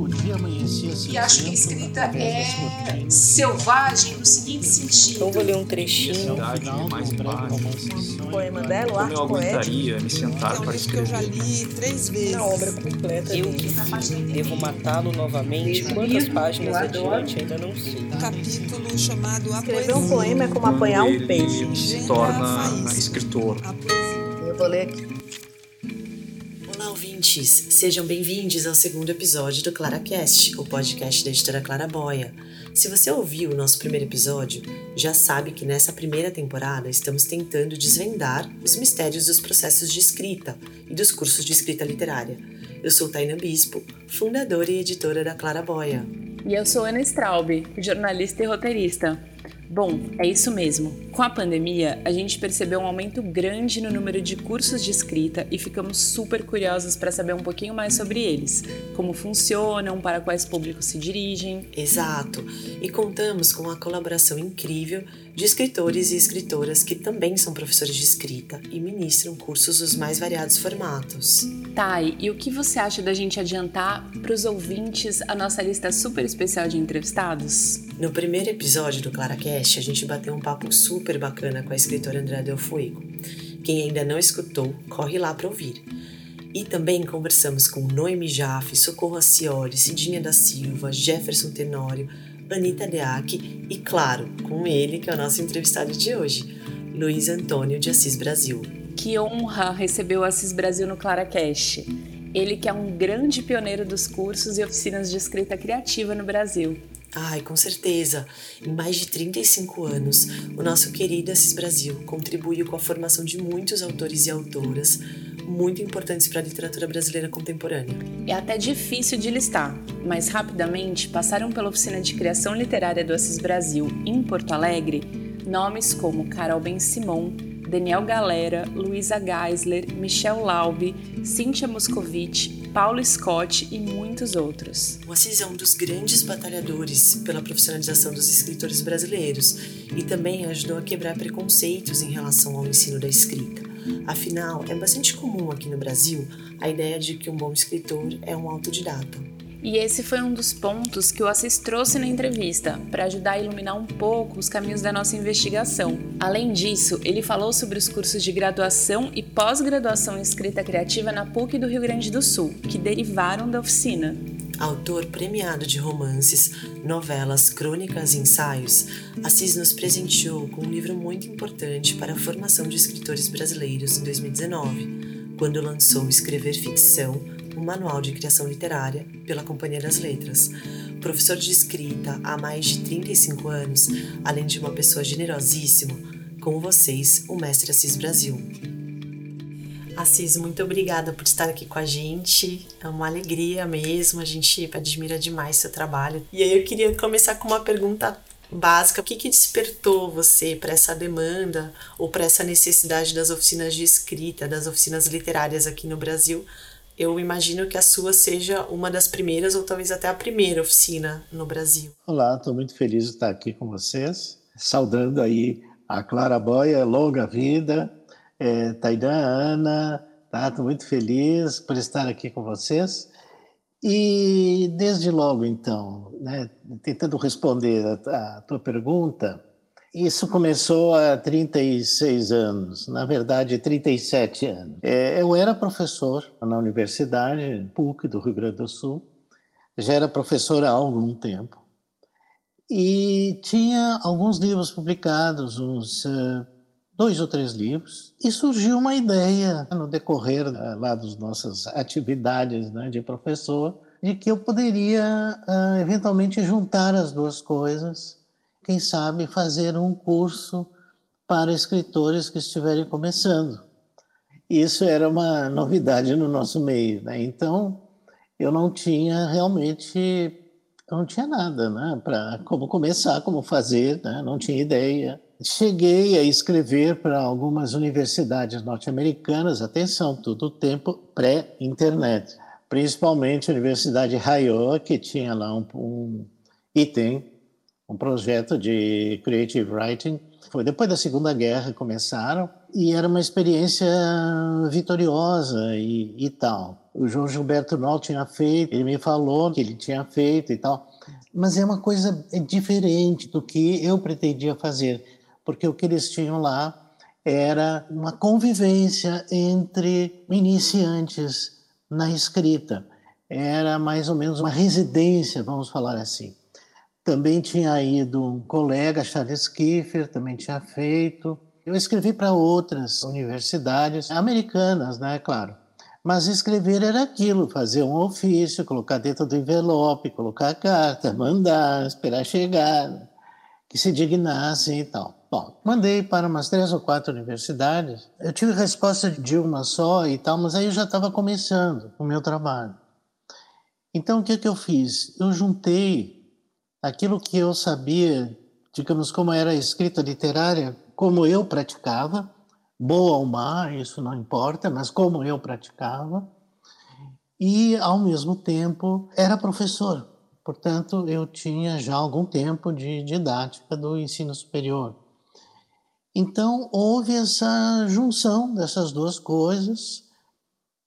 O dia amanhecia E acho que a escrita é selvagem no seguinte sentido. Então vou ler um trechinho. O poema dela, o Como eu arte aguentaria me sentar para um livro que eu já escrever? li três vezes. Na obra completa Eu que Devo matá-lo novamente. Quantas páginas adiante ainda não sei. Um capítulo chamado A Escrever um poema é como apanhar um ele peixe. se torna escritor. Eu vou ler aqui. Ouvintes! Sejam bem-vindos ao segundo episódio do ClaraCast, o podcast da editora Clara Boia. Se você ouviu o nosso primeiro episódio, já sabe que nessa primeira temporada estamos tentando desvendar os mistérios dos processos de escrita e dos cursos de escrita literária. Eu sou Taina Bispo, fundadora e editora da Clara Boia. E eu sou Ana Straub, jornalista e roteirista. Bom, é isso mesmo. Com a pandemia, a gente percebeu um aumento grande no número de cursos de escrita e ficamos super curiosos para saber um pouquinho mais sobre eles, como funcionam, para quais públicos se dirigem. Exato! E contamos com a colaboração incrível de escritores e escritoras que também são professores de escrita e ministram cursos dos mais variados formatos. Thay, e o que você acha da gente adiantar para os ouvintes a nossa lista super especial de entrevistados? No primeiro episódio do ClaraCast, a gente bateu um papo super bacana com a escritora Andrea Del Fuego. Quem ainda não escutou, corre lá para ouvir. E também conversamos com Noemi Jaffe, Socorro Acioli, Cidinha da Silva, Jefferson Tenório, Anitta Deac e, claro, com ele, que é o nosso entrevistado de hoje, Luiz Antônio de Assis Brasil. Que honra receber o Assis Brasil no ClaraCast. Ele que é um grande pioneiro dos cursos e oficinas de escrita criativa no Brasil. Ai, com certeza. Em mais de 35 anos, o nosso querido Assis Brasil contribuiu com a formação de muitos autores e autoras muito importantes para a literatura brasileira contemporânea. É até difícil de listar, mas rapidamente passaram pela oficina de criação literária do Assis Brasil em Porto Alegre nomes como Carol Ben Simon, Daniel Galera, Luísa Geisler, Michel Laube, Cíntia Moscovitch, Paulo Scott e muitos outros. O Assis é um dos grandes batalhadores pela profissionalização dos escritores brasileiros e também ajudou a quebrar preconceitos em relação ao ensino da escrita. Afinal, é bastante comum aqui no Brasil a ideia de que um bom escritor é um autodidata. E esse foi um dos pontos que o Assis trouxe na entrevista, para ajudar a iluminar um pouco os caminhos da nossa investigação. Além disso, ele falou sobre os cursos de graduação e pós-graduação em escrita criativa na PUC do Rio Grande do Sul, que derivaram da oficina. Autor premiado de romances, novelas, crônicas e ensaios, Assis nos presenteou com um livro muito importante para a formação de escritores brasileiros em 2019, quando lançou Escrever Ficção, um manual de criação literária pela Companhia das Letras. Professor de escrita há mais de 35 anos, além de uma pessoa generosíssima, com vocês, o Mestre Assis Brasil. Assis, muito obrigada por estar aqui com a gente. É uma alegria mesmo, a gente admira demais seu trabalho. E aí eu queria começar com uma pergunta básica. O que, que despertou você para essa demanda ou para essa necessidade das oficinas de escrita, das oficinas literárias aqui no Brasil? Eu imagino que a sua seja uma das primeiras ou talvez até a primeira oficina no Brasil. Olá, estou muito feliz de estar aqui com vocês, saudando aí a Clara Boia, longa vida, é, Taidan, Ana, tá? Estou muito feliz por estar aqui com vocês. E desde logo, então, né, tentando responder a, a tua pergunta, isso começou há 36 anos, na verdade, 37 anos. É, eu era professor na Universidade PUC do Rio Grande do Sul, já era professor há algum tempo, e tinha alguns livros publicados, uns uh, dois ou três livros, e surgiu uma ideia no decorrer uh, lá das nossas atividades né, de professor, de que eu poderia uh, eventualmente juntar as duas coisas quem sabe fazer um curso para escritores que estiverem começando. Isso era uma novidade no nosso meio, né? Então, eu não tinha realmente, não tinha nada, né? Para como começar, como fazer, né? Não tinha ideia. Cheguei a escrever para algumas universidades norte-americanas, atenção, todo o tempo pré-internet, principalmente a Universidade Iowa, que tinha lá um, um e tem um projeto de creative writing. Foi depois da Segunda Guerra começaram e era uma experiência vitoriosa e, e tal. O João Gilberto Noll tinha feito, ele me falou que ele tinha feito e tal, mas é uma coisa diferente do que eu pretendia fazer, porque o que eles tinham lá era uma convivência entre iniciantes na escrita. Era mais ou menos uma residência, vamos falar assim. Também tinha ido um colega, Charles Kiefer, também tinha feito. Eu escrevi para outras universidades americanas, né, claro. Mas escrever era aquilo, fazer um ofício, colocar dentro do envelope, colocar a carta, mandar, esperar chegar, que se dignassem e tal. Bom, mandei para umas três ou quatro universidades. Eu tive resposta de uma só e tal, mas aí eu já estava começando o meu trabalho. Então, o que, que eu fiz? Eu juntei aquilo que eu sabia, digamos, como era a escrita literária, como eu praticava, boa ou má, isso não importa, mas como eu praticava, e ao mesmo tempo era professor. Portanto, eu tinha já algum tempo de didática do ensino superior. Então, houve essa junção dessas duas coisas,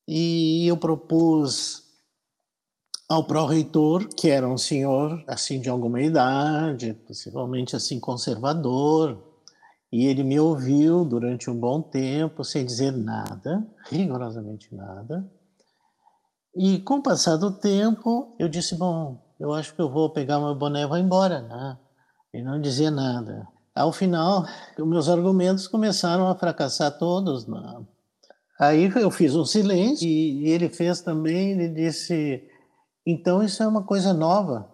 e eu propus ao pró-reitor, que era um senhor assim de alguma idade, possivelmente assim conservador, e ele me ouviu durante um bom tempo sem dizer nada, rigorosamente nada. E com o passar do tempo, eu disse: Bom, eu acho que eu vou pegar meu boné e vou embora, né? E não dizia nada. Ao final, meus argumentos começaram a fracassar todos. Né? Aí eu fiz um silêncio e ele fez também. Ele disse: então isso é uma coisa nova.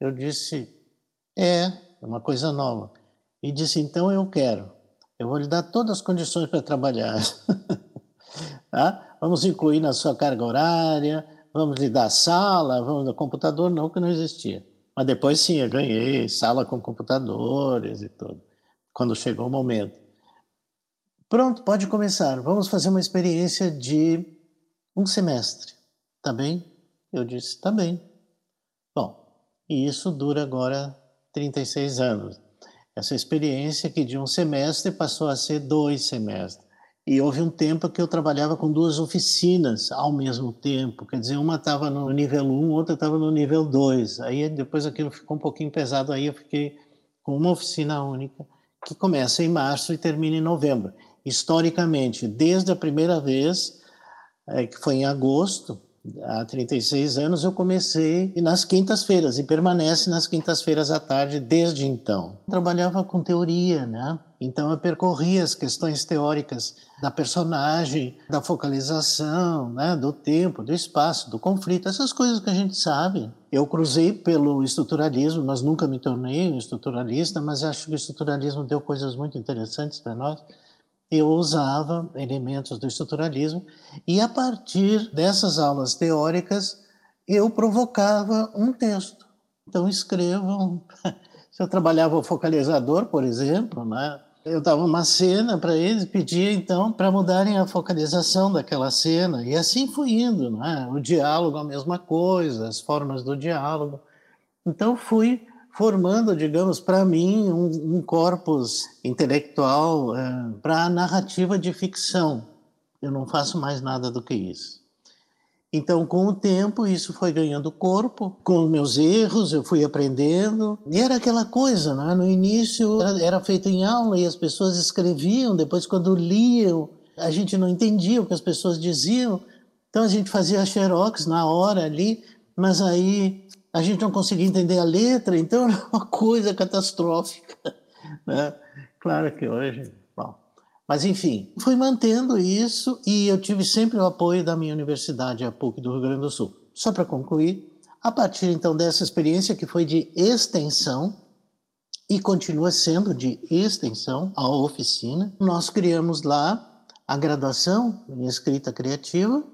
Eu disse, é, é uma coisa nova. E disse, então eu quero. Eu vou lhe dar todas as condições para trabalhar. tá? Vamos incluir na sua carga horária, vamos lhe dar sala, vamos dar computador, não, que não existia. Mas depois sim, eu ganhei sala com computadores e tudo, quando chegou o momento. Pronto, pode começar. Vamos fazer uma experiência de um semestre, tá bem? Eu disse, tá bem. Bom, e isso dura agora 36 anos. Essa experiência que de um semestre passou a ser dois semestres. E houve um tempo que eu trabalhava com duas oficinas ao mesmo tempo. Quer dizer, uma estava no nível 1, outra estava no nível 2. Aí depois aquilo ficou um pouquinho pesado, aí eu fiquei com uma oficina única, que começa em março e termina em novembro. Historicamente, desde a primeira vez, é, que foi em agosto, há 36 anos, eu comecei nas quintas-feiras e permanece nas quintas-feiras à tarde desde então. Trabalhava com teoria, né? Então eu percorria as questões teóricas da personagem, da focalização, né, do tempo, do espaço, do conflito, essas coisas que a gente sabe. Eu cruzei pelo estruturalismo, mas nunca me tornei um estruturalista, mas acho que o estruturalismo deu coisas muito interessantes para nós eu usava elementos do estruturalismo e a partir dessas aulas teóricas eu provocava um texto. Então escrevam. Se eu trabalhava o focalizador, por exemplo, né? eu dava uma cena para eles, pedia então para mudarem a focalização daquela cena e assim fui indo, né? O diálogo a mesma coisa, as formas do diálogo. Então fui formando, digamos, para mim, um, um, corpus intelectual é, para a narrativa de ficção. Eu não faço mais nada do que isso. Então, com o tempo, isso foi ganhando corpo. Com os meus erros, eu fui aprendendo. E era aquela coisa, né? no início era, era feito em aula e as pessoas escreviam, depois, quando liam, a gente não entendia o que as pessoas diziam. Então, a gente fazia xerox na hora ali, mas aí a gente não conseguia entender a letra, então era uma coisa catastrófica. Né? Claro que hoje. Bom. Mas, enfim, fui mantendo isso e eu tive sempre o apoio da minha universidade, a PUC do Rio Grande do Sul. Só para concluir, a partir então dessa experiência que foi de extensão, e continua sendo de extensão a oficina, nós criamos lá a graduação em escrita criativa,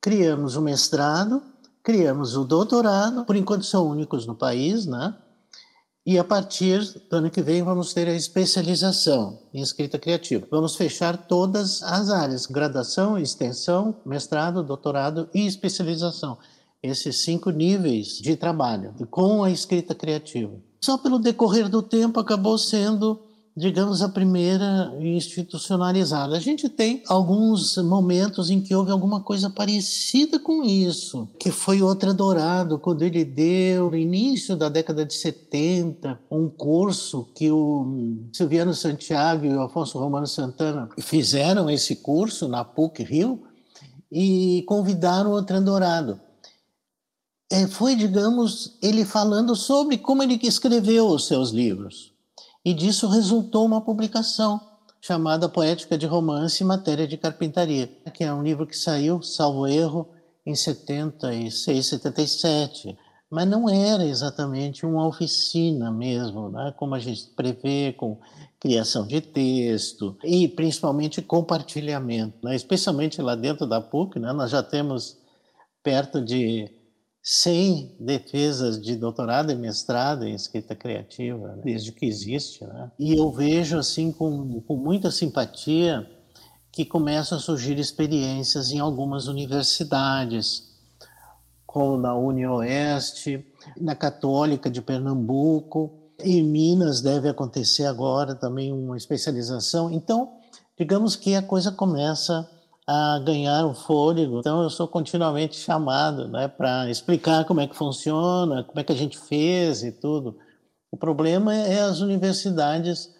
criamos o mestrado criamos o doutorado, por enquanto são únicos no país, né? E a partir do ano que vem vamos ter a especialização em escrita criativa. Vamos fechar todas as áreas: graduação, extensão, mestrado, doutorado e especialização. Esses cinco níveis de trabalho com a escrita criativa. Só pelo decorrer do tempo acabou sendo digamos, a primeira institucionalizada. A gente tem alguns momentos em que houve alguma coisa parecida com isso, que foi Outra Dourado, quando ele deu, no início da década de 70, um curso que o Silviano Santiago e o Afonso Romano Santana fizeram esse curso na PUC Rio e convidaram o Dourado. É, foi, digamos, ele falando sobre como ele escreveu os seus livros e disso resultou uma publicação chamada Poética de Romance e Matéria de Carpintaria, que é um livro que saiu, salvo erro, em 76, 77, mas não era exatamente uma oficina mesmo, né? como a gente prevê, com criação de texto e principalmente compartilhamento, né? especialmente lá dentro da PUC, né? nós já temos perto de 100 defesas de doutorado e mestrado em escrita criativa, desde que existe. Né? E eu vejo assim com, com muita simpatia que começam a surgir experiências em algumas universidades, como na UniOeste, na Católica de Pernambuco, em Minas deve acontecer agora também uma especialização. Então, digamos que a coisa começa a ganhar um fôlego. Então eu sou continuamente chamado, né, para explicar como é que funciona, como é que a gente fez e tudo. O problema é as universidades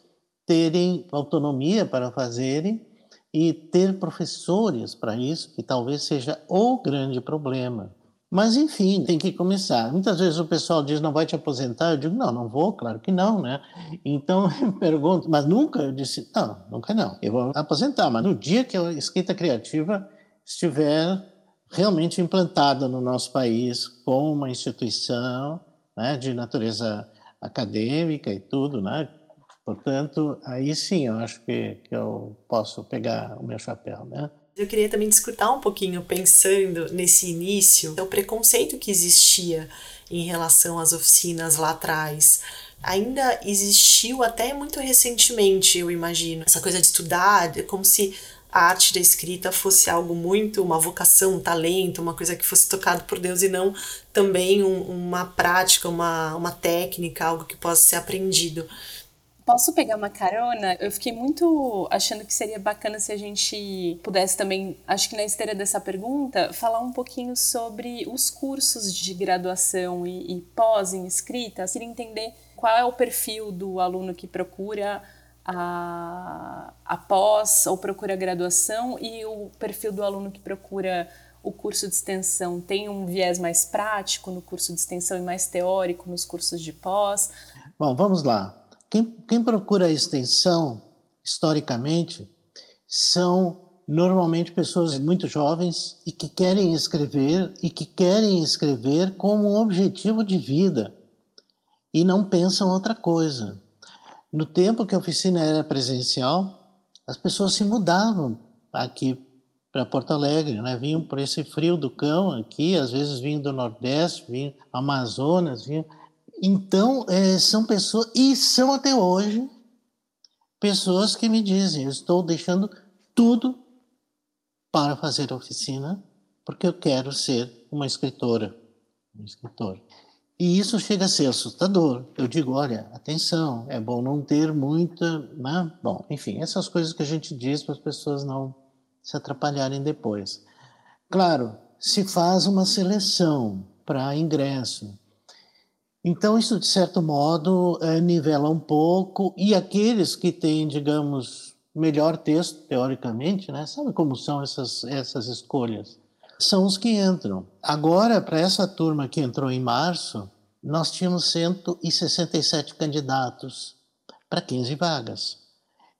terem autonomia para fazerem e ter professores para isso, que talvez seja o grande problema. Mas, enfim, tem que começar. Muitas vezes o pessoal diz, não vai te aposentar. Eu digo, não, não vou, claro que não, né? Então, eu pergunto, mas nunca? Eu disse, não, nunca não. Eu vou aposentar, mas no dia que a escrita criativa estiver realmente implantada no nosso país como uma instituição né, de natureza acadêmica e tudo, né? Portanto, aí sim eu acho que, que eu posso pegar o meu chapéu, né? Eu queria também discutir um pouquinho, pensando nesse início, o preconceito que existia em relação às oficinas lá atrás. Ainda existiu até muito recentemente, eu imagino. Essa coisa de estudar, como se a arte da escrita fosse algo muito, uma vocação, um talento, uma coisa que fosse tocado por Deus e não também um, uma prática, uma, uma técnica, algo que possa ser aprendido. Posso pegar uma carona? Eu fiquei muito achando que seria bacana se a gente pudesse também, acho que na esteira dessa pergunta, falar um pouquinho sobre os cursos de graduação e, e pós em escrita. Queria entender qual é o perfil do aluno que procura a, a pós ou procura a graduação e o perfil do aluno que procura o curso de extensão tem um viés mais prático no curso de extensão e mais teórico nos cursos de pós? Bom, vamos lá. Quem, quem procura a extensão, historicamente, são normalmente pessoas muito jovens e que querem escrever e que querem escrever como um objetivo de vida e não pensam outra coisa. No tempo que a oficina era presencial, as pessoas se mudavam aqui para Porto Alegre, né? vinham por esse frio do cão aqui, às vezes vinham do Nordeste, vinham Amazonas, vinham então, é, são pessoas, e são até hoje, pessoas que me dizem: eu estou deixando tudo para fazer oficina, porque eu quero ser uma escritora. Um escritor. E isso chega a ser assustador. Eu digo: olha, atenção, é bom não ter muita. Né? Bom, enfim, essas coisas que a gente diz para as pessoas não se atrapalharem depois. Claro, se faz uma seleção para ingresso então, isso, de certo modo, é, nivela um pouco, e aqueles que têm, digamos, melhor texto, teoricamente, né, sabe como são essas, essas escolhas? São os que entram. Agora, para essa turma que entrou em março, nós tínhamos 167 candidatos para 15 vagas.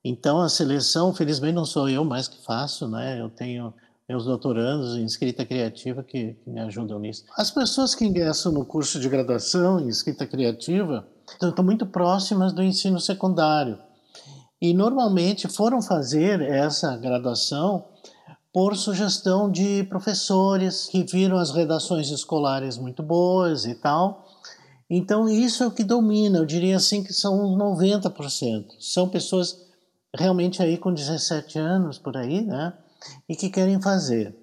Então, a seleção, felizmente, não sou eu mais que faço, né? Eu tenho meus doutorandos em escrita criativa que, que, me ajudam nisso. As pessoas que ingressam no curso de graduação em escrita criativa estão muito próximas do ensino secundário e normalmente foram fazer essa graduação por sugestão de professores que viram as redações escolares muito boas e tal. Então, isso é o que domina, eu diria assim que são 90%. São pessoas realmente aí com 17 anos por aí, né? E que querem fazer.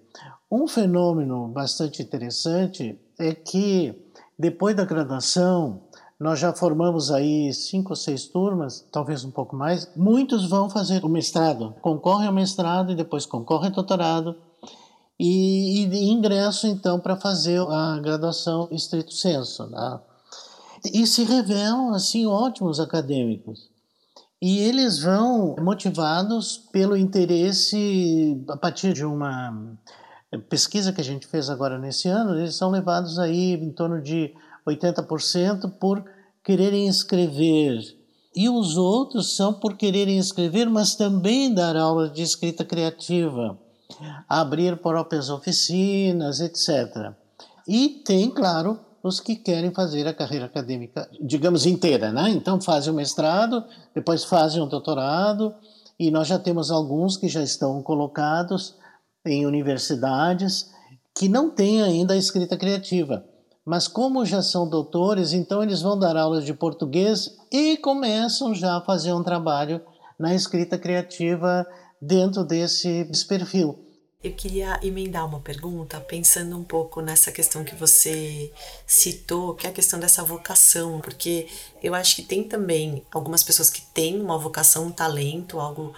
Um fenômeno bastante interessante é que, depois da graduação, Nós já formamos aí cinco ou seis turmas, talvez um pouco mais. Muitos vão fazer o mestrado, concorrem ao mestrado e depois concorrem ao doutorado e, e ingresso então para fazer a graduação estrito senso. Né? E se revelam assim ótimos acadêmicos. E eles vão motivados pelo interesse a partir de uma pesquisa que a gente fez agora nesse ano, eles são levados aí em torno de 80% por quererem escrever. E os outros são por quererem escrever, mas também dar aulas de escrita criativa abrir próprias oficinas, etc. E tem, claro, os que querem fazer a carreira acadêmica, digamos, inteira, né? Então fazem o mestrado, depois fazem o doutorado, e nós já temos alguns que já estão colocados em universidades que não têm ainda a escrita criativa. Mas como já são doutores, então eles vão dar aulas de português e começam já a fazer um trabalho na escrita criativa dentro desse perfil. Eu queria emendar uma pergunta, pensando um pouco nessa questão que você citou, que é a questão dessa vocação, porque eu acho que tem também algumas pessoas que têm uma vocação, um talento, algo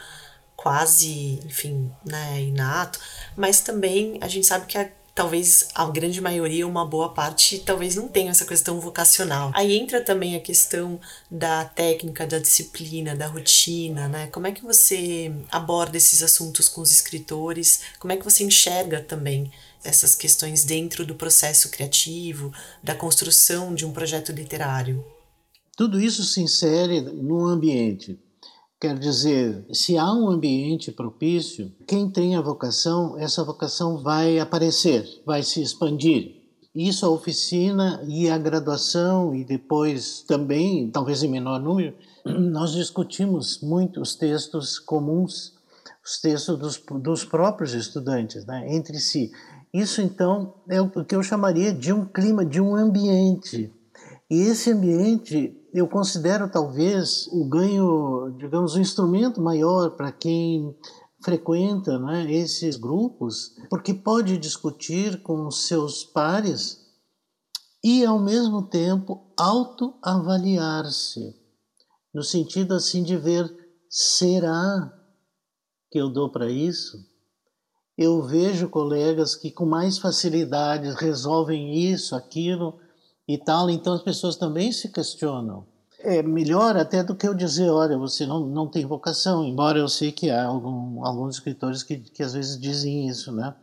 quase, enfim, né, inato, mas também a gente sabe que a talvez a grande maioria, uma boa parte, talvez não tenha essa questão vocacional. Aí entra também a questão da técnica, da disciplina, da rotina, né? Como é que você aborda esses assuntos com os escritores? Como é que você enxerga também essas questões dentro do processo criativo, da construção de um projeto literário? Tudo isso se insere no ambiente Quer dizer, se há um ambiente propício, quem tem a vocação, essa vocação vai aparecer, vai se expandir. Isso a oficina e a graduação e depois também, talvez em menor número, nós discutimos muito os textos comuns, os textos dos, dos próprios estudantes, né, entre si. Isso então é o que eu chamaria de um clima, de um ambiente. E esse ambiente eu considero talvez o ganho, digamos, um instrumento maior para quem frequenta né, esses grupos, porque pode discutir com seus pares e, ao mesmo tempo, autoavaliar-se, no sentido assim de ver: será que eu dou para isso? Eu vejo colegas que com mais facilidade resolvem isso, aquilo e tal, então as pessoas também se questionam. É melhor até do que eu dizer, olha, você não, não tem vocação, embora eu sei que há algum, alguns escritores que, que às vezes dizem isso, né?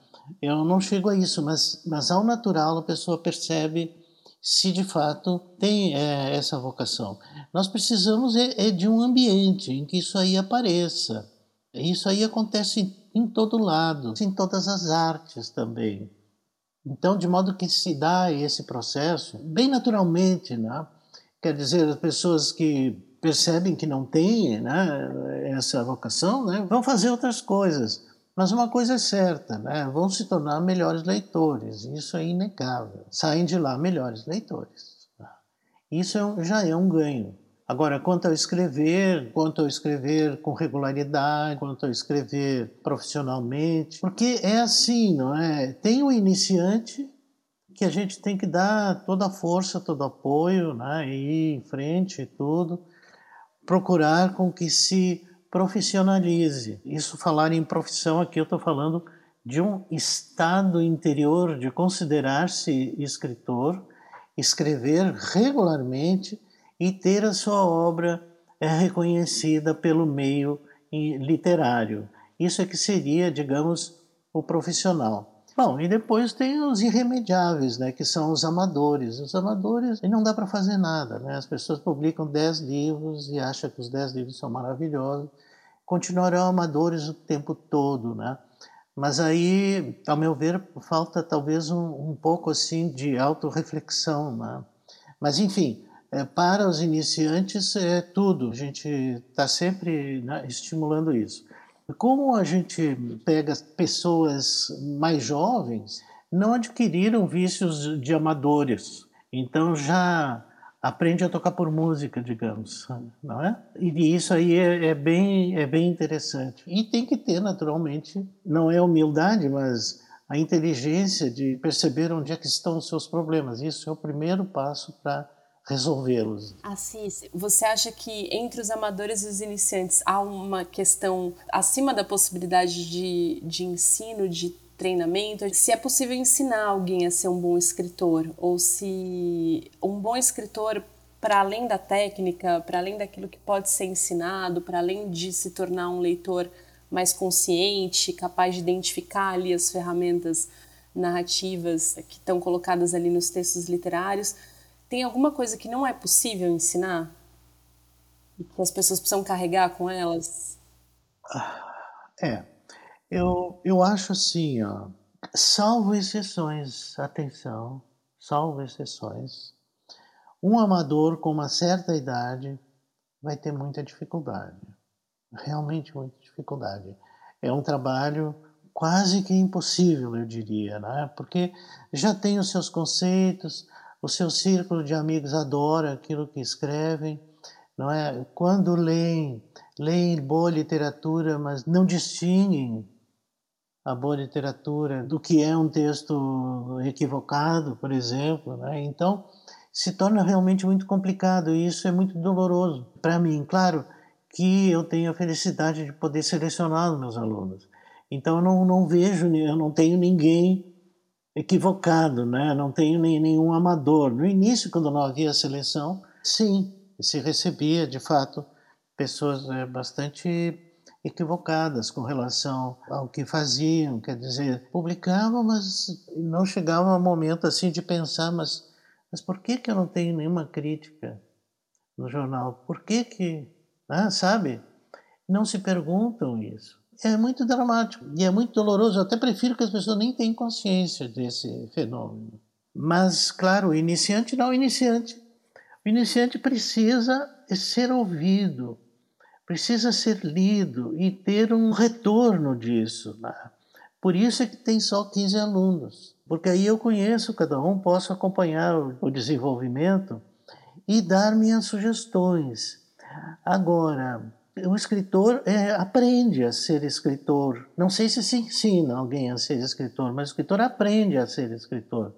Eu não chego a isso, mas, mas ao natural a pessoa percebe se de fato tem é, essa vocação. Nós precisamos é, é, de um ambiente em que isso aí apareça. Isso aí acontece em, em todo lado, em todas as artes também. Então, de modo que se dá esse processo bem naturalmente, né? Quer dizer, as pessoas que percebem que não têm né, essa vocação, né, vão fazer outras coisas. Mas uma coisa é certa, né, vão se tornar melhores leitores, isso é inegável. Saem de lá melhores leitores. Isso é já é um ganho. Agora, quanto ao escrever, quanto ao escrever com regularidade, quanto ao escrever profissionalmente, porque é assim, não é? Tem o iniciante que a gente tem que dar toda a força, todo o apoio, né? ir em frente e tudo, procurar com que se profissionalize. Isso falar em profissão aqui eu estou falando de um estado interior de considerar-se escritor, escrever regularmente e ter a sua obra é, reconhecida pelo meio literário. Isso é que seria, digamos, o profissional. Bom, e depois tem os irremediáveis, né, que são os amadores. Os amadores, e não dá para fazer nada, né? As pessoas publicam 10 livros e acham que os 10 livros são maravilhosos, continuarão amadores o tempo todo, né? Mas aí, ao meu ver, falta talvez um, um pouco assim de autorreflexão, né? Mas enfim, é, para os iniciantes é tudo, a gente está sempre né, estimulando isso. Como a gente pega pessoas mais jovens, não adquiriram vícios de amadores, então já aprende a tocar por música, digamos, não é? E isso aí é, é, bem é bem interessante. E tem que ter naturalmente, não é humildade, mas a inteligência de perceber onde é que estão os seus problemas. Isso é o primeiro passo para resolvê-los. Assis, você acha que entre os amadores e os iniciantes há uma questão acima da possibilidade de, de ensino, de treinamento? Se é possível ensinar alguém a ser um bom escritor, ou se um bom escritor, para além da técnica, para além daquilo que pode ser ensinado, para além de se tornar um leitor mais consciente, capaz de identificar ali as ferramentas narrativas que estão colocadas ali nos textos literários, tem alguma coisa que não é possível ensinar? E que as pessoas precisam carregar com elas? É, eu, eu acho assim, ó, salvo exceções, atenção, salvo exceções, um amador com uma certa idade vai ter muita dificuldade, realmente muita dificuldade. É um trabalho quase que impossível, eu diria, né? porque já tem os seus conceitos, o seu círculo de amigos adora aquilo que escrevem, não é? Quando leem, leem boa literatura, mas não distinguem a boa literatura do que é um texto equivocado, por exemplo, né? Então, se torna realmente muito complicado e isso é muito doloroso para mim, claro, que eu tenho a felicidade de poder selecionar os meus alunos. Então eu não, não vejo, eu não tenho ninguém equivocado, né? não tenho nem, nenhum amador. No início, quando não havia seleção, sim, se recebia de fato pessoas é, bastante equivocadas com relação ao que faziam, quer dizer, publicavam, mas não chegava um momento assim de pensar, mas, mas por que, que eu não tenho nenhuma crítica no jornal? Por que que, ah, sabe? Não se perguntam isso é muito dramático e é muito doloroso. Eu até prefiro que as pessoas nem tenham consciência desse fenômeno. Mas, claro, o iniciante não, o iniciante. O iniciante precisa ser ouvido, precisa ser lido e ter um retorno disso. Né? Por isso é que tem só 15 alunos, porque aí eu conheço cada um, posso acompanhar o desenvolvimento e dar minhas sugestões. Agora, o escritor é, aprende a ser escritor. Não sei se se ensina alguém a ser escritor, mas o escritor aprende a ser escritor.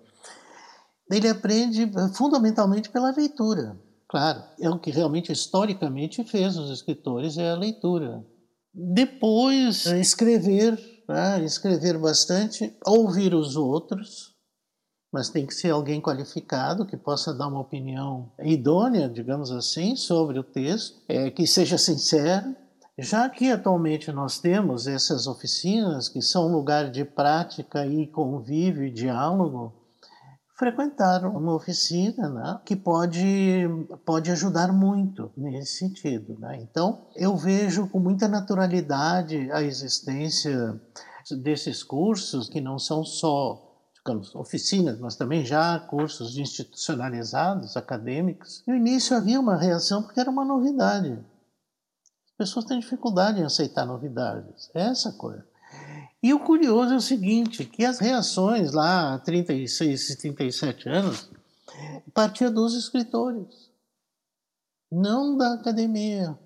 Ele aprende eh, fundamentalmente pela leitura. Claro, é o que realmente historicamente fez os escritores é a leitura. Depois, escrever, né? escrever bastante, ouvir os outros, mas tem que ser alguém qualificado que possa dar uma opinião idônea, digamos assim, sobre o texto, é, que seja sincero. Já que atualmente nós temos essas oficinas que são lugar de prática e convívio e diálogo, frequentar uma oficina né, que pode, pode ajudar muito nesse sentido. Né? Então, eu vejo com muita naturalidade a existência desses cursos que não são só oficinas, mas também já cursos institucionalizados, acadêmicos. No início havia uma reação porque era uma novidade. As pessoas têm dificuldade em aceitar novidades. É essa coisa. E o curioso é o seguinte, que as reações lá há 36 e 37 anos partiam dos escritores, não da academia.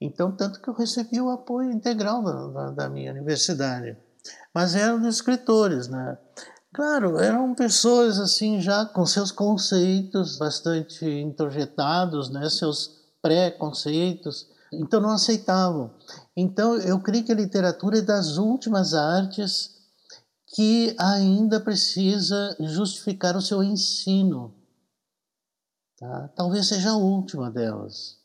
Então, tanto que eu recebi o apoio integral da, da, da minha universidade. Mas eram dos escritores, né? Claro, eram pessoas assim já com seus conceitos bastante introjetados, né, seus pré-conceitos, então não aceitavam. Então eu creio que a literatura é das últimas artes que ainda precisa justificar o seu ensino. Tá? Talvez seja a última delas.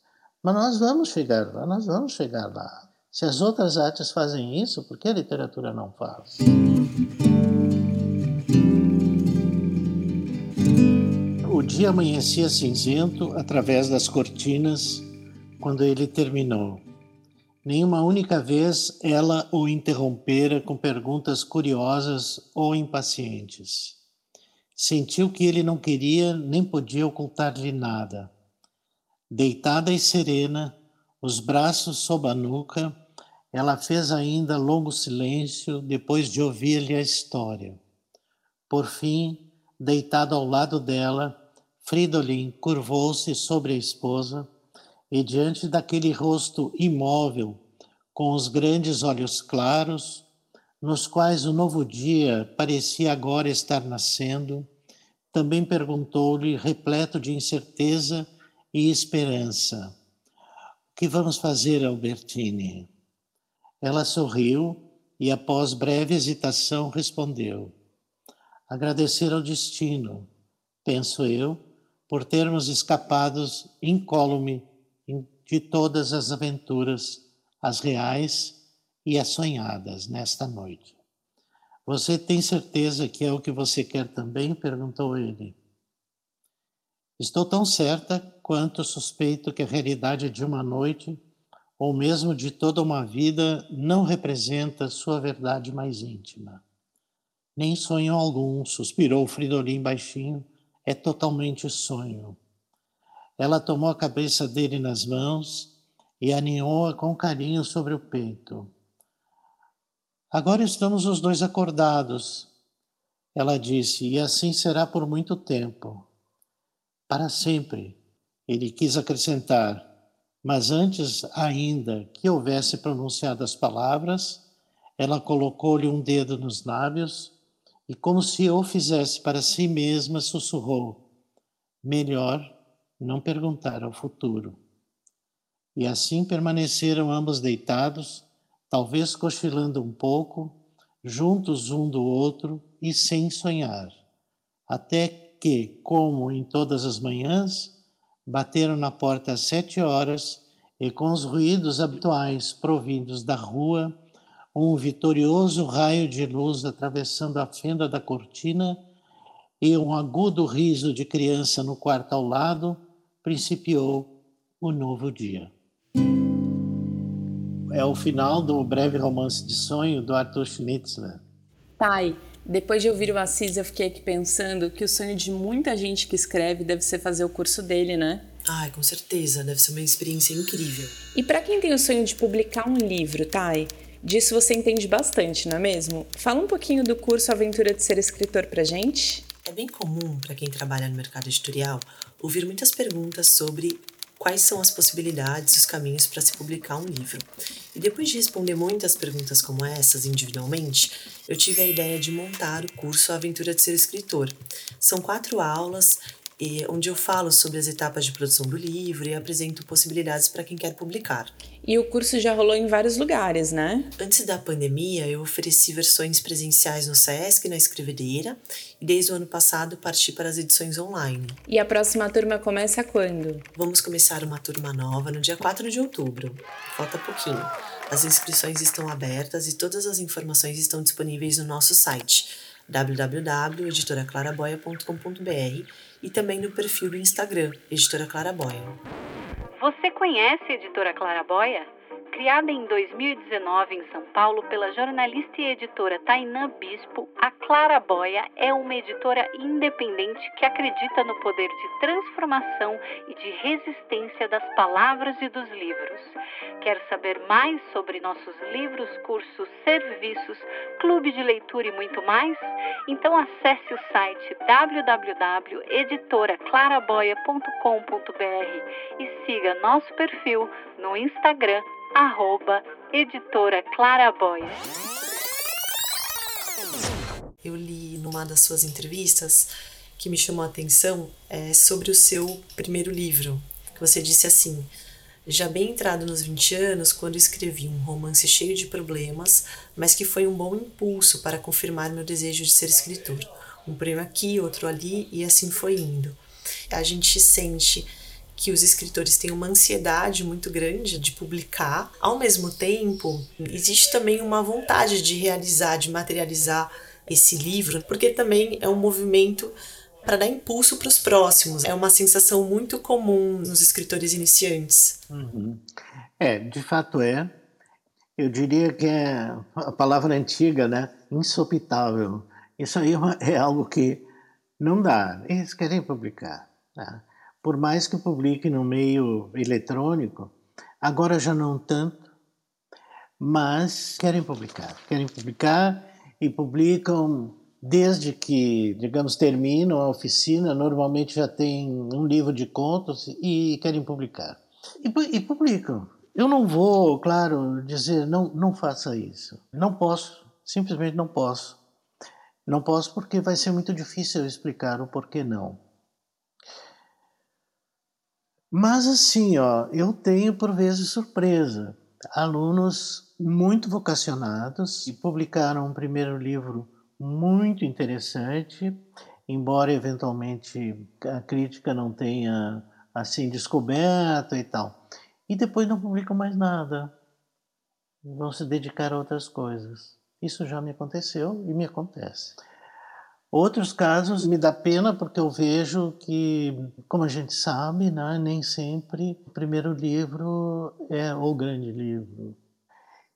Mas nós vamos chegar lá, nós vamos chegar lá. Se as outras artes fazem isso, por que a literatura não faz? O dia amanhecia cinzento através das cortinas quando ele terminou. Nenhuma única vez ela o interrompera com perguntas curiosas ou impacientes. Sentiu que ele não queria nem podia ocultar-lhe nada. Deitada e serena, os braços sob a nuca, ela fez ainda longo silêncio depois de ouvir-lhe a história. Por fim, deitado ao lado dela, Fridolin curvou-se sobre a esposa e, diante daquele rosto imóvel, com os grandes olhos claros, nos quais o novo dia parecia agora estar nascendo, também perguntou-lhe, repleto de incerteza e esperança: O que vamos fazer, Albertine? Ela sorriu e, após breve hesitação, respondeu: Agradecer ao destino, penso eu, por termos escapados incólume de todas as aventuras, as reais e as sonhadas, nesta noite. Você tem certeza que é o que você quer também? perguntou ele. Estou tão certa quanto suspeito que a realidade de uma noite, ou mesmo de toda uma vida, não representa sua verdade mais íntima. Nem sonho algum, suspirou Fridolin baixinho, é totalmente sonho. Ela tomou a cabeça dele nas mãos e aninhou-a com carinho sobre o peito. Agora estamos os dois acordados, ela disse, e assim será por muito tempo. Para sempre, ele quis acrescentar, mas antes ainda que houvesse pronunciado as palavras, ela colocou-lhe um dedo nos lábios e, como se o fizesse para si mesma, sussurrou: Melhor não perguntar ao futuro. E assim permaneceram ambos deitados talvez cochilando um pouco, juntos um do outro e sem sonhar, até que, como em todas as manhãs, bateram na porta às sete horas e, com os ruídos habituais provindos da rua, um vitorioso raio de luz atravessando a fenda da cortina e um agudo riso de criança no quarto ao lado, principiou o novo dia é o final do breve romance de sonho do Arthur Schnitzler. Pai, depois de ouvir o Assis, eu fiquei aqui pensando que o sonho de muita gente que escreve deve ser fazer o curso dele, né? Ai, com certeza, deve ser uma experiência incrível. E para quem tem o sonho de publicar um livro, Thay, disso você entende bastante, não é mesmo? Fala um pouquinho do curso Aventura de Ser Escritor pra gente. É bem comum para quem trabalha no mercado editorial ouvir muitas perguntas sobre quais são as possibilidades e os caminhos para se publicar um livro. E depois de responder muitas perguntas como essas individualmente, eu tive a ideia de montar o curso Aventura de Ser Escritor. São quatro aulas onde eu falo sobre as etapas de produção do livro e apresento possibilidades para quem quer publicar. E o curso já rolou em vários lugares, né? Antes da pandemia, eu ofereci versões presenciais no SESC, na Escrevedeira, e desde o ano passado parti para as edições online. E a próxima turma começa quando? Vamos começar uma turma nova no dia 4 de outubro. Falta pouquinho. As inscrições estão abertas e todas as informações estão disponíveis no nosso site www.editoraclaraboia.com.br e também no perfil do Instagram, Editora Claraboia. Você conhece a Editora Claraboia? Criada em 2019 em São Paulo pela jornalista e editora Tainã Bispo, a Claraboia é uma editora independente que acredita no poder de transformação e de resistência das palavras e dos livros. Quer saber mais sobre nossos livros, cursos, serviços, clube de leitura e muito mais? Então acesse o site www.editoraclaraboia.com.br e siga nosso perfil no Instagram arroba editora Claraboia. Eu li numa das suas entrevistas que me chamou a atenção é, sobre o seu primeiro livro, que você disse assim, já bem entrado nos 20 anos, quando escrevi um romance cheio de problemas, mas que foi um bom impulso para confirmar meu desejo de ser escritor. Um prêmio aqui, outro ali, e assim foi indo. A gente sente que os escritores têm uma ansiedade muito grande de publicar. Ao mesmo tempo, existe também uma vontade de realizar, de materializar esse livro, porque também é um movimento para dar impulso para os próximos. É uma sensação muito comum nos escritores iniciantes. Uhum. É, de fato é. Eu diria que é a palavra antiga, né? Insopitável. Isso aí é, é algo que não dá. Eles querem publicar. Né? Por mais que publique no meio eletrônico, agora já não tanto, mas querem publicar, querem publicar e publicam desde que, digamos, terminam a oficina, normalmente já tem um livro de contos e querem publicar. E, e publicam. Eu não vou, claro, dizer não, não faça isso. Não posso, simplesmente não posso. Não posso porque vai ser muito difícil explicar o porquê não. Mas assim, ó, eu tenho por vezes surpresa. Alunos muito vocacionados e publicaram um primeiro livro muito interessante, embora eventualmente a crítica não tenha assim descoberto e tal. E depois não publicam mais nada. Vão se dedicar a outras coisas. Isso já me aconteceu e me acontece. Outros casos me dá pena porque eu vejo que, como a gente sabe, né, nem sempre o primeiro livro é o grande livro.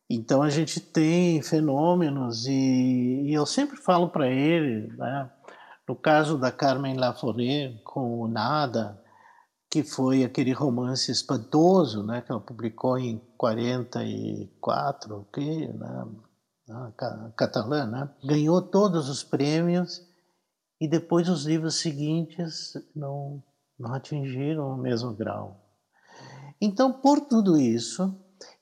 Então a gente tem fenômenos e, e eu sempre falo para ele, né, no caso da Carmen Laforet com o Nada, que foi aquele romance espantoso, né, que ela publicou em 44, que, né, catalã, né, ganhou todos os prêmios e depois os livros seguintes não, não atingiram o mesmo grau. Então, por tudo isso,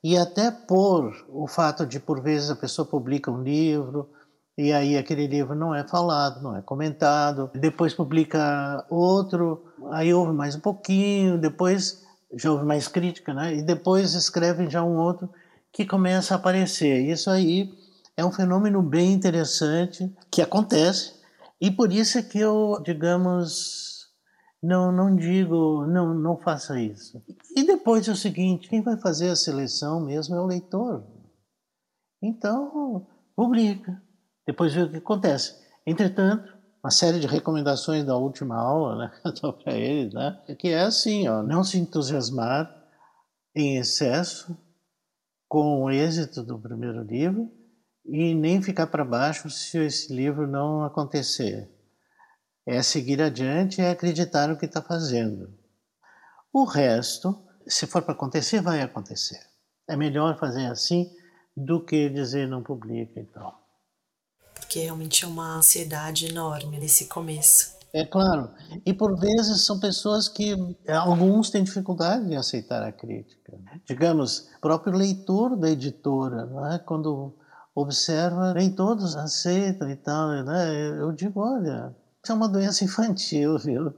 e até por o fato de, por vezes, a pessoa publica um livro, e aí aquele livro não é falado, não é comentado, depois publica outro, aí houve mais um pouquinho, depois já houve mais crítica, né? E depois escreve já um outro que começa a aparecer. Isso aí é um fenômeno bem interessante que acontece e por isso é que eu, digamos, não, não digo, não, não faça isso. E depois é o seguinte, quem vai fazer a seleção mesmo é o leitor. Então, publica depois ver o que acontece. Entretanto, uma série de recomendações da última aula, né, que eu para eles, né, que é assim, ó, não se entusiasmar em excesso com o êxito do primeiro livro e nem ficar para baixo se esse livro não acontecer. É seguir adiante e é acreditar no que está fazendo. O resto, se for para acontecer, vai acontecer. É melhor fazer assim do que dizer não publica e tal porque realmente é uma ansiedade enorme nesse começo. É claro. E por vezes são pessoas que alguns têm dificuldade de aceitar a crítica. Digamos, o próprio leitor da editora, não é? quando observa, nem todos aceitam e tal, né? Eu digo, olha, isso é uma doença infantil, viu?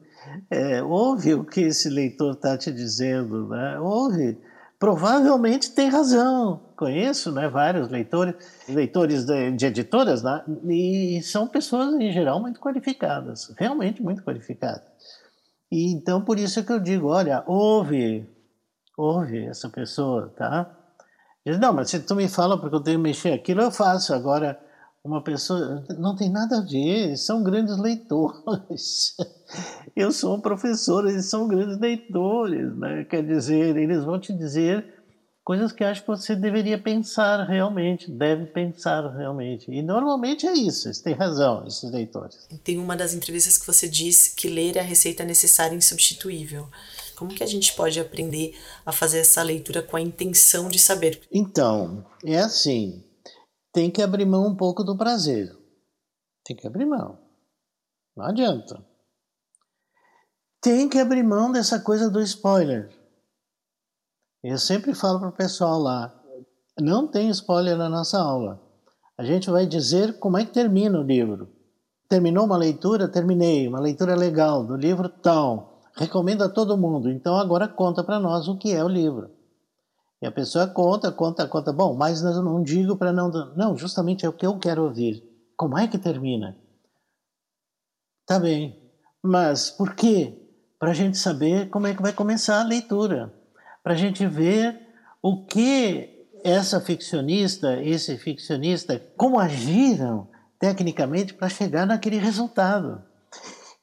É, ouve o que esse leitor está te dizendo, né? Ouve provavelmente tem razão. Conheço né, vários leitores, leitores de, de, editoras, né, e são pessoas, em geral, muito qualificadas, realmente muito qualificadas. E então, por isso é que eu digo, olha, ouve, ouve essa pessoa, tá? Diz, não, mas se tu me fala porque eu tenho que mexer aquilo, eu faço. Agora, uma pessoa, não tem nada a ver, são grandes leitores. Eu sou um professor, eles são grandes leitores, né? quer dizer, eles vão te dizer coisas que acho que você deveria pensar realmente, deve pensar realmente. E normalmente é isso, eles têm razão, esses leitores. Tem uma das entrevistas que você disse que ler é a receita necessária e insubstituível. Como que a gente pode aprender a fazer essa leitura com a intenção de saber? Então, é assim, tem que abrir mão um pouco do prazer. Tem que abrir mão. Não adianta tem que abrir mão dessa coisa do spoiler. Eu sempre falo para o pessoal lá, não tem spoiler na nossa aula. A gente vai dizer como é que termina o livro. Terminou uma leitura? Terminei. Uma leitura legal do livro tal. Recomendo a todo mundo. Então agora conta para nós o que é o livro. E a pessoa conta, conta, conta. Bom, mas eu não digo para não. Não, justamente é o que eu quero ouvir. Como é que termina? Tá bem. Mas por quê? para a gente saber como é que vai começar a leitura, para a gente ver o que essa ficcionista, esse ficcionista, como agiram tecnicamente para chegar naquele resultado.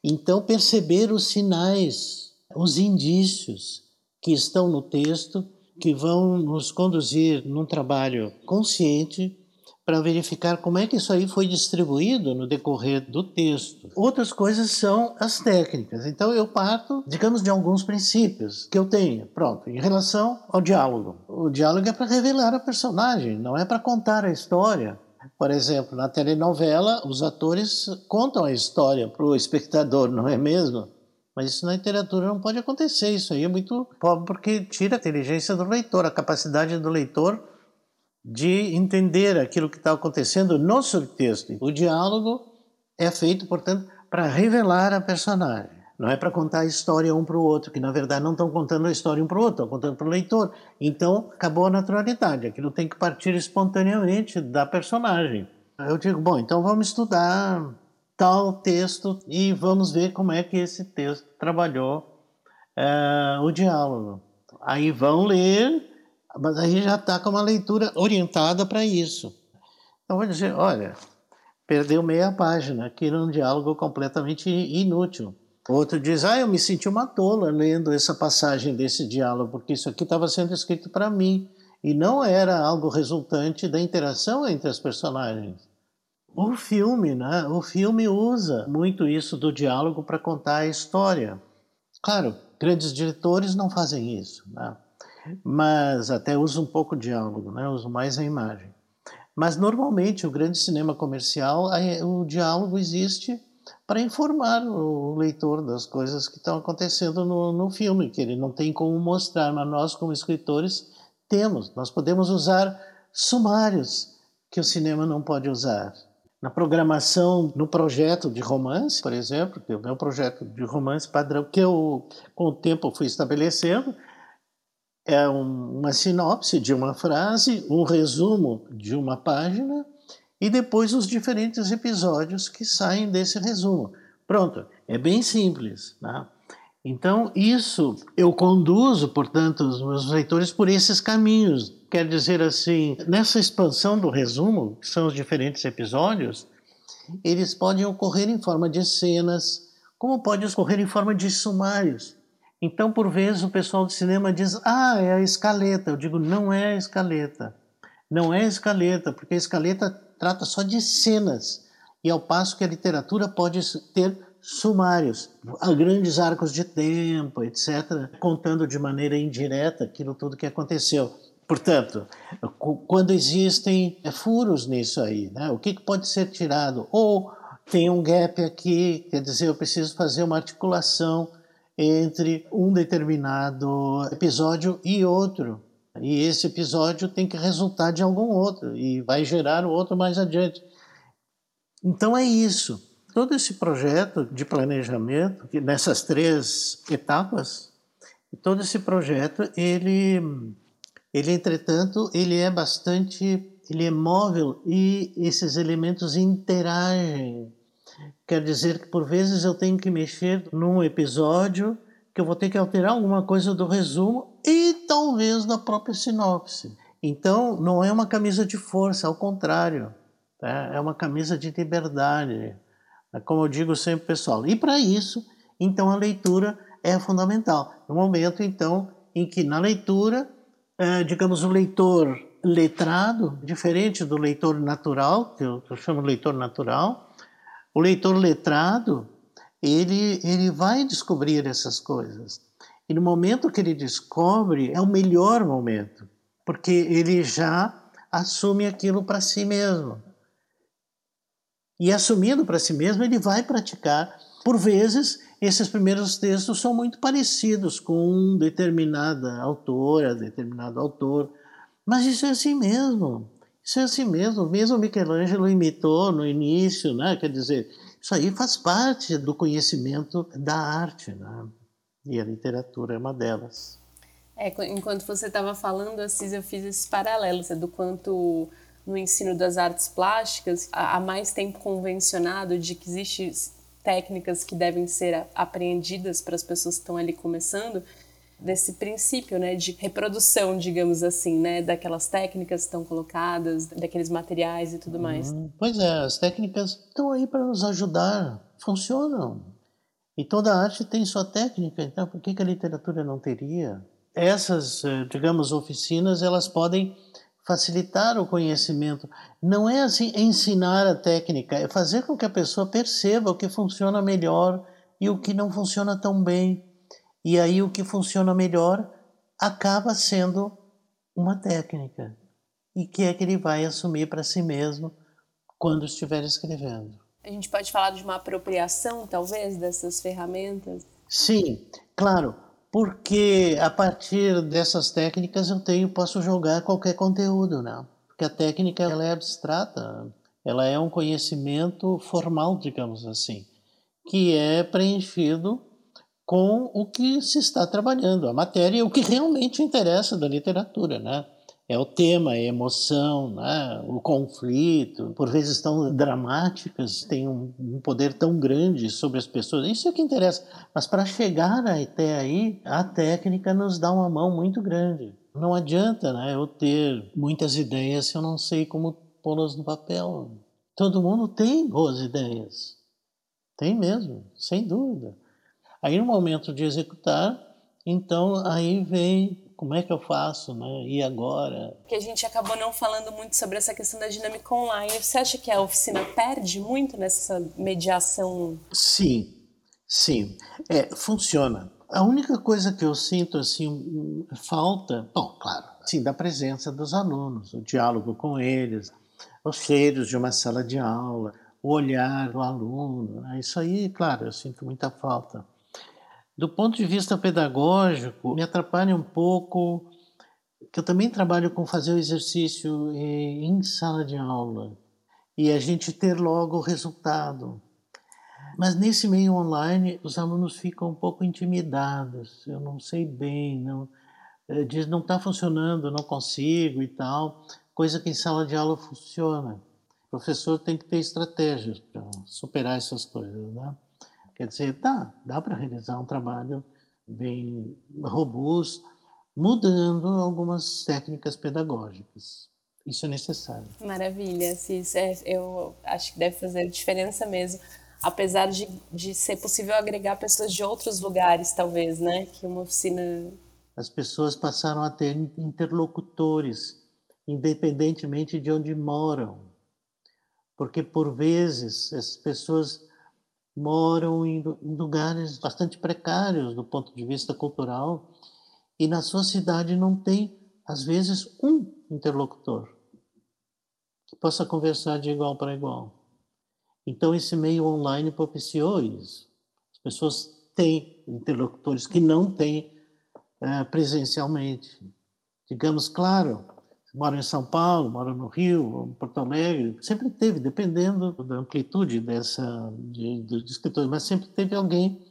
Então, perceber os sinais, os indícios que estão no texto, que vão nos conduzir num trabalho consciente para verificar como é que isso aí foi distribuído no decorrer do texto. Outras coisas são as técnicas. Então eu parto, digamos, de alguns princípios que eu tenho. Pronto, em relação ao diálogo. O diálogo é para revelar a personagem, não é para contar a história. Por exemplo, na telenovela, os atores contam a história para o espectador, não é mesmo? Mas isso na literatura não pode acontecer. Isso aí é muito pobre porque tira a inteligência do leitor, a capacidade do leitor de entender aquilo que está acontecendo no subtexto. O diálogo é feito, portanto, para revelar a personagem. Não é para contar a história um para o outro, que na verdade não estão contando a história um para o outro, estão contando para o leitor. Então, acabou a naturalidade. Aquilo tem que partir espontaneamente da personagem. Eu digo, bom, então vamos estudar tal texto e vamos ver como é que esse texto trabalhou é, o diálogo. Aí vão ler, mas aí já está com uma leitura orientada para isso. Então, vou dizer, olha, perdeu meia página, aqui num diálogo completamente inútil. Outro diz, ah, eu me senti uma tola lendo essa passagem desse diálogo, porque isso aqui estava sendo escrito para mim, e não era algo resultante da interação entre as personagens. O filme, né? O filme usa muito isso do diálogo para contar a história. Claro, grandes diretores não fazem isso, né? mas até usam um pouco de diálogo, né? usam mais a imagem. Mas normalmente o grande cinema comercial, o diálogo existe para informar o leitor das coisas que estão acontecendo no, no filme, que ele não tem como mostrar, mas nós, como escritores, temos. Nós podemos usar sumários que o cinema não pode usar. Na programação, no projeto de romance, por exemplo, que é o meu projeto de romance padrão, que eu, com o tempo, fui estabelecendo, é um, uma sinopse de uma frase, um resumo de uma página e depois os diferentes episódios que saem desse resumo. Pronto, é bem simples. Né? Então, isso eu conduzo, portanto, os meus leitores por esses caminhos. Quer dizer assim, nessa expansão do resumo, que são os diferentes episódios, eles podem ocorrer em forma de cenas, como pode ocorrer em forma de sumários. Então, por vezes, o pessoal do cinema diz: Ah, é a escaleta. Eu digo: Não é a escaleta. Não é a escaleta, porque a escaleta trata só de cenas, e ao passo que a literatura pode ter sumários, grandes arcos de tempo, etc., contando de maneira indireta aquilo tudo que aconteceu. Portanto, quando existem é, furos nisso aí, né? o que, que pode ser tirado? Ou tem um gap aqui, quer dizer, eu preciso fazer uma articulação entre um determinado episódio e outro. E esse episódio tem que resultar de algum outro e vai gerar o outro mais adiante. Então é isso. Todo esse projeto de planejamento, nessas três etapas, todo esse projeto, ele, ele entretanto, ele é bastante, ele é móvel e esses elementos interagem. Quer dizer que por vezes eu tenho que mexer num episódio que eu vou ter que alterar alguma coisa do resumo e talvez da própria sinopse. Então, não é uma camisa de força, ao contrário, tá? é uma camisa de liberdade, é como eu digo sempre, pessoal. E para isso, então, a leitura é fundamental. No momento, então, em que na leitura, é, digamos, o leitor letrado, diferente do leitor natural, que eu, eu chamo leitor natural, o leitor letrado, ele, ele vai descobrir essas coisas. E no momento que ele descobre, é o melhor momento, porque ele já assume aquilo para si mesmo. E assumindo para si mesmo, ele vai praticar. Por vezes, esses primeiros textos são muito parecidos com determinada autora, determinado autor, mas isso é assim mesmo. Isso é assim mesmo. Mesmo Michelangelo imitou no início, né? Quer dizer, isso aí faz parte do conhecimento da arte, né? e a literatura é uma delas. É, enquanto você estava falando, Assis, eu fiz esses paralelos é do quanto no ensino das artes plásticas há mais tempo convencionado de que existem técnicas que devem ser apreendidas para as pessoas que estão ali começando, desse princípio, né, de reprodução, digamos assim, né, daquelas técnicas que estão colocadas, daqueles materiais e tudo mais. Hum, pois é, as técnicas estão aí para nos ajudar, funcionam. E toda arte tem sua técnica, então por que, que a literatura não teria? Essas, eh, digamos, oficinas, elas podem facilitar o conhecimento. Não é assim ensinar a técnica, é fazer com que a pessoa perceba o que funciona melhor e o que não funciona tão bem. E aí o que funciona melhor acaba sendo uma técnica. E que é que ele vai assumir para si mesmo quando estiver escrevendo. A gente pode falar de uma apropriação, talvez, dessas ferramentas? Sim, claro, porque a partir dessas técnicas eu tenho posso jogar qualquer conteúdo, né? Porque a técnica ela é abstrata. ela é um conhecimento formal, digamos assim, que é preenchido com o que se está trabalhando, a matéria, o que realmente interessa da literatura, né? É o tema, é a emoção, né? o conflito, por vezes tão dramáticas, tem um, um poder tão grande sobre as pessoas. Isso é que interessa. Mas para chegar até aí, a técnica nos dá uma mão muito grande. Não adianta né, eu ter muitas ideias se eu não sei como pô-las no papel. Todo mundo tem boas ideias. Tem mesmo, sem dúvida. Aí no momento de executar, então aí vem como é que eu faço, né? E agora? Que a gente acabou não falando muito sobre essa questão da dinâmica online. Você acha que a oficina perde muito nessa mediação? Sim, sim. É, funciona. A única coisa que eu sinto assim falta, bom, claro, sim, da presença dos alunos, o diálogo com eles, os cheiros de uma sala de aula, o olhar do aluno, né? isso aí, claro, eu sinto muita falta. Do ponto de vista pedagógico, me atrapalha um pouco que eu também trabalho com fazer o exercício em sala de aula e a gente ter logo o resultado. Mas nesse meio online, os alunos ficam um pouco intimidados. Eu não sei bem, não eh, diz não está funcionando, não consigo e tal, coisa que em sala de aula funciona. O professor tem que ter estratégias para superar essas coisas, né? Quer dizer, dá, dá para realizar um trabalho bem robusto, mudando algumas técnicas pedagógicas. Isso é necessário. Maravilha, Cis. É, eu acho que deve fazer diferença mesmo. Apesar de, de ser possível agregar pessoas de outros lugares, talvez, né? Que uma oficina. As pessoas passaram a ter interlocutores, independentemente de onde moram. Porque, por vezes, as pessoas moram em lugares bastante precários do ponto de vista cultural e na sua cidade não tem, às vezes, um interlocutor que possa conversar de igual para igual. Então, esse meio online propiciou isso. As pessoas têm interlocutores que não têm é, presencialmente. Digamos, claro, mora em São Paulo, mora no Rio, em Porto Alegre, sempre teve, dependendo da amplitude dessa de, de, escritores, mas sempre teve alguém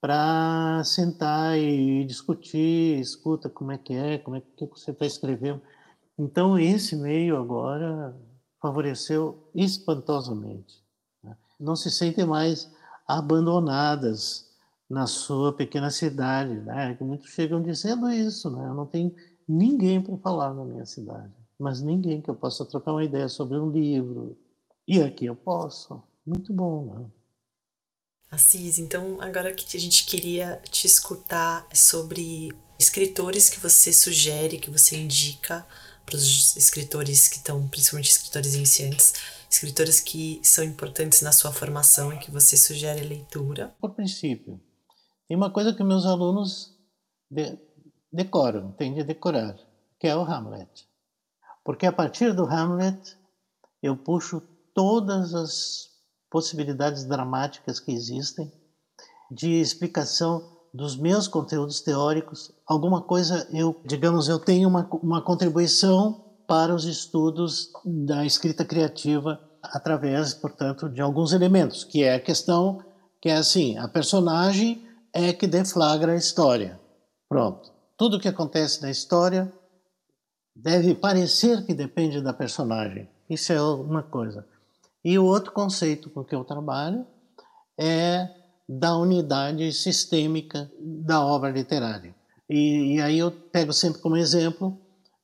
para sentar e discutir, escuta como é que é, como é que você está escrevendo. Então esse meio agora favoreceu espantosamente. Né? Não se sentem mais abandonadas na sua pequena cidade, né? Muitos chegam dizendo isso, né? Eu não tenho ninguém para falar na minha cidade, mas ninguém que eu possa trocar uma ideia sobre um livro. E aqui eu posso. Muito bom, né? Assis, então agora que a gente queria te escutar sobre escritores que você sugere, que você indica para os escritores que estão, principalmente escritores iniciantes, escritores que são importantes na sua formação e que você sugere leitura. Por princípio, tem uma coisa que meus alunos decoram, têm de decorar, que é o Hamlet. Porque a partir do Hamlet eu puxo todas as possibilidades dramáticas que existem de explicação dos meus conteúdos teóricos. Alguma coisa eu, digamos, eu tenho uma, uma contribuição para os estudos da escrita criativa através, portanto, de alguns elementos, que é a questão que é assim, a personagem é que deflagra a história. Pronto tudo o que acontece na história deve parecer que depende da personagem. Isso é uma coisa. E o outro conceito com que eu trabalho é da unidade sistêmica da obra literária. E, e aí eu pego sempre como exemplo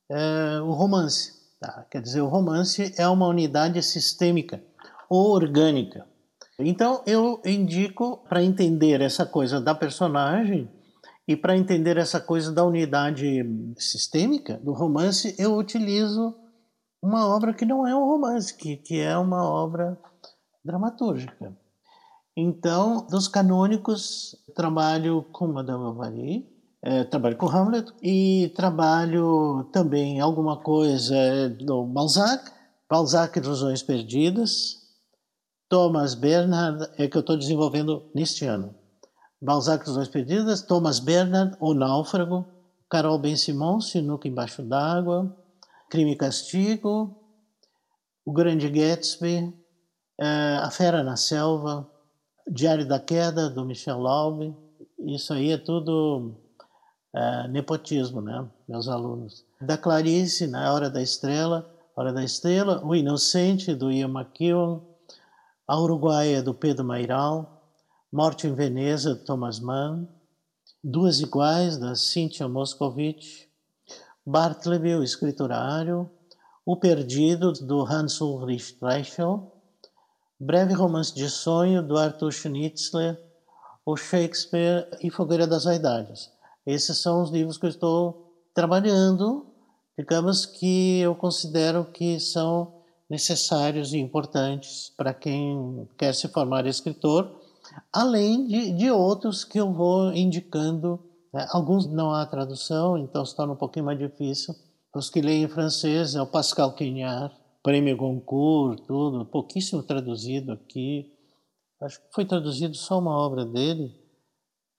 é, o romance. Tá? Quer dizer, o romance é uma unidade sistêmica ou orgânica. Então eu indico para entender essa coisa da personagem e para entender essa coisa da unidade sistêmica do romance, eu utilizo uma obra que não é um romance, que, que é uma obra dramatúrgica. Então, dos canônicos, trabalho com Madame Bovary, é, trabalho com Hamlet e trabalho também alguma coisa do Balzac, Balzac Ilusões Perdidas, Thomas Bernhard é que eu estou desenvolvendo neste ano. Balzac, Os Dois Perdidas, Thomas Bernard, O Náufrago, Carol Ben-Simon, Sinuca Embaixo d'Água, Crime e Castigo, O Grande Gatsby, é, A Fera na Selva, Diário da Queda, do Michel Laube. Isso aí é tudo é, nepotismo, né? Meus alunos. Da Clarice, na Hora da Estrela, Hora da Estrela, O Inocente, do Ian McEwan, A Uruguaia, do Pedro Mairal, Morte em Veneza, do Thomas Mann, Duas Iguais, da Cynthia Moscovitch, Bartleby, o escriturário, O Perdido, do Hans Ulrich Reichel, Breve Romance de Sonho, do Arthur Schnitzler, O Shakespeare e Fogueira das Vaidades. Esses são os livros que eu estou trabalhando, digamos que eu considero que são necessários e importantes para quem quer se formar escritor, além de, de outros que eu vou indicando. Né? Alguns não há tradução, então se torna um pouquinho mais difícil. Os que leem em francês é o Pascal Quignard, prêmio Goncourt, tudo, pouquíssimo traduzido aqui. Acho que foi traduzido só uma obra dele,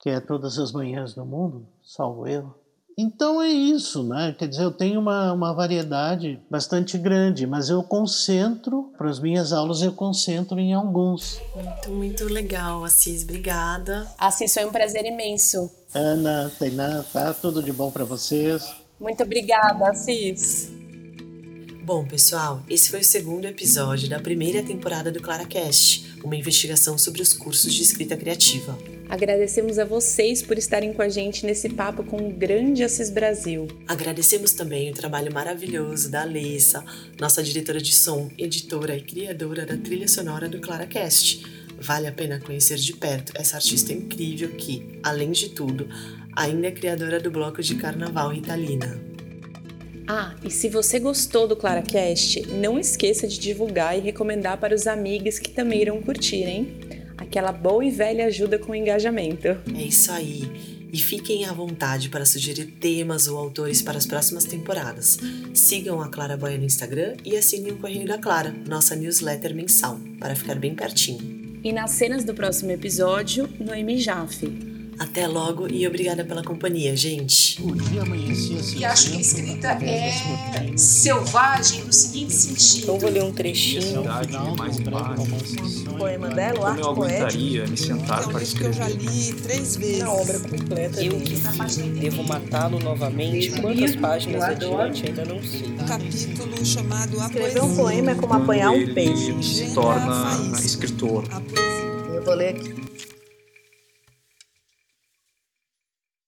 que é Todas as Manhãs do Mundo, salvo erro. Então é isso, né? Quer dizer, eu tenho uma, uma variedade bastante grande, mas eu concentro, para as minhas aulas, eu concentro em alguns. Muito, muito legal, Assis. Obrigada. Assis, foi um prazer imenso. Ana, Tainá, tá? Tudo de bom para vocês. Muito obrigada, Assis. Bom, pessoal, esse foi o segundo episódio da primeira temporada do ClaraCast, uma investigação sobre os cursos de escrita criativa. Agradecemos a vocês por estarem com a gente nesse papo com o grande Assis Brasil. Agradecemos também o trabalho maravilhoso da Alessa, nossa diretora de som, editora e criadora da trilha sonora do ClaraCast. Vale a pena conhecer de perto essa artista incrível que, além de tudo, ainda é criadora do bloco de carnaval Ritalina. Ah, e se você gostou do ClaraCast, não esqueça de divulgar e recomendar para os amigos que também irão curtir, hein? Aquela boa e velha ajuda com o engajamento. É isso aí. E fiquem à vontade para sugerir temas ou autores para as próximas temporadas. Sigam a Clara Boia no Instagram e assinem o Correio da Clara, nossa newsletter mensal, para ficar bem pertinho. E nas cenas do próximo episódio, Noemi Jaffe. Até logo e obrigada pela companhia, gente. O dia amanhecia E acho que a escrita é selvagem no seguinte sentido. Então vou ler um trechinho. Paz. O poema dela, o arte eu poética. aguentaria me sentar É um para livro que eu já escrever? li três vezes. Na obra completa Eu. Na página Devo matá-lo novamente? Quantas páginas eu adiante? Ainda não sei. Um capítulo chamado A Escrever um poema é como apanhar um peixe. se torna escritor. Eu vou ler aqui.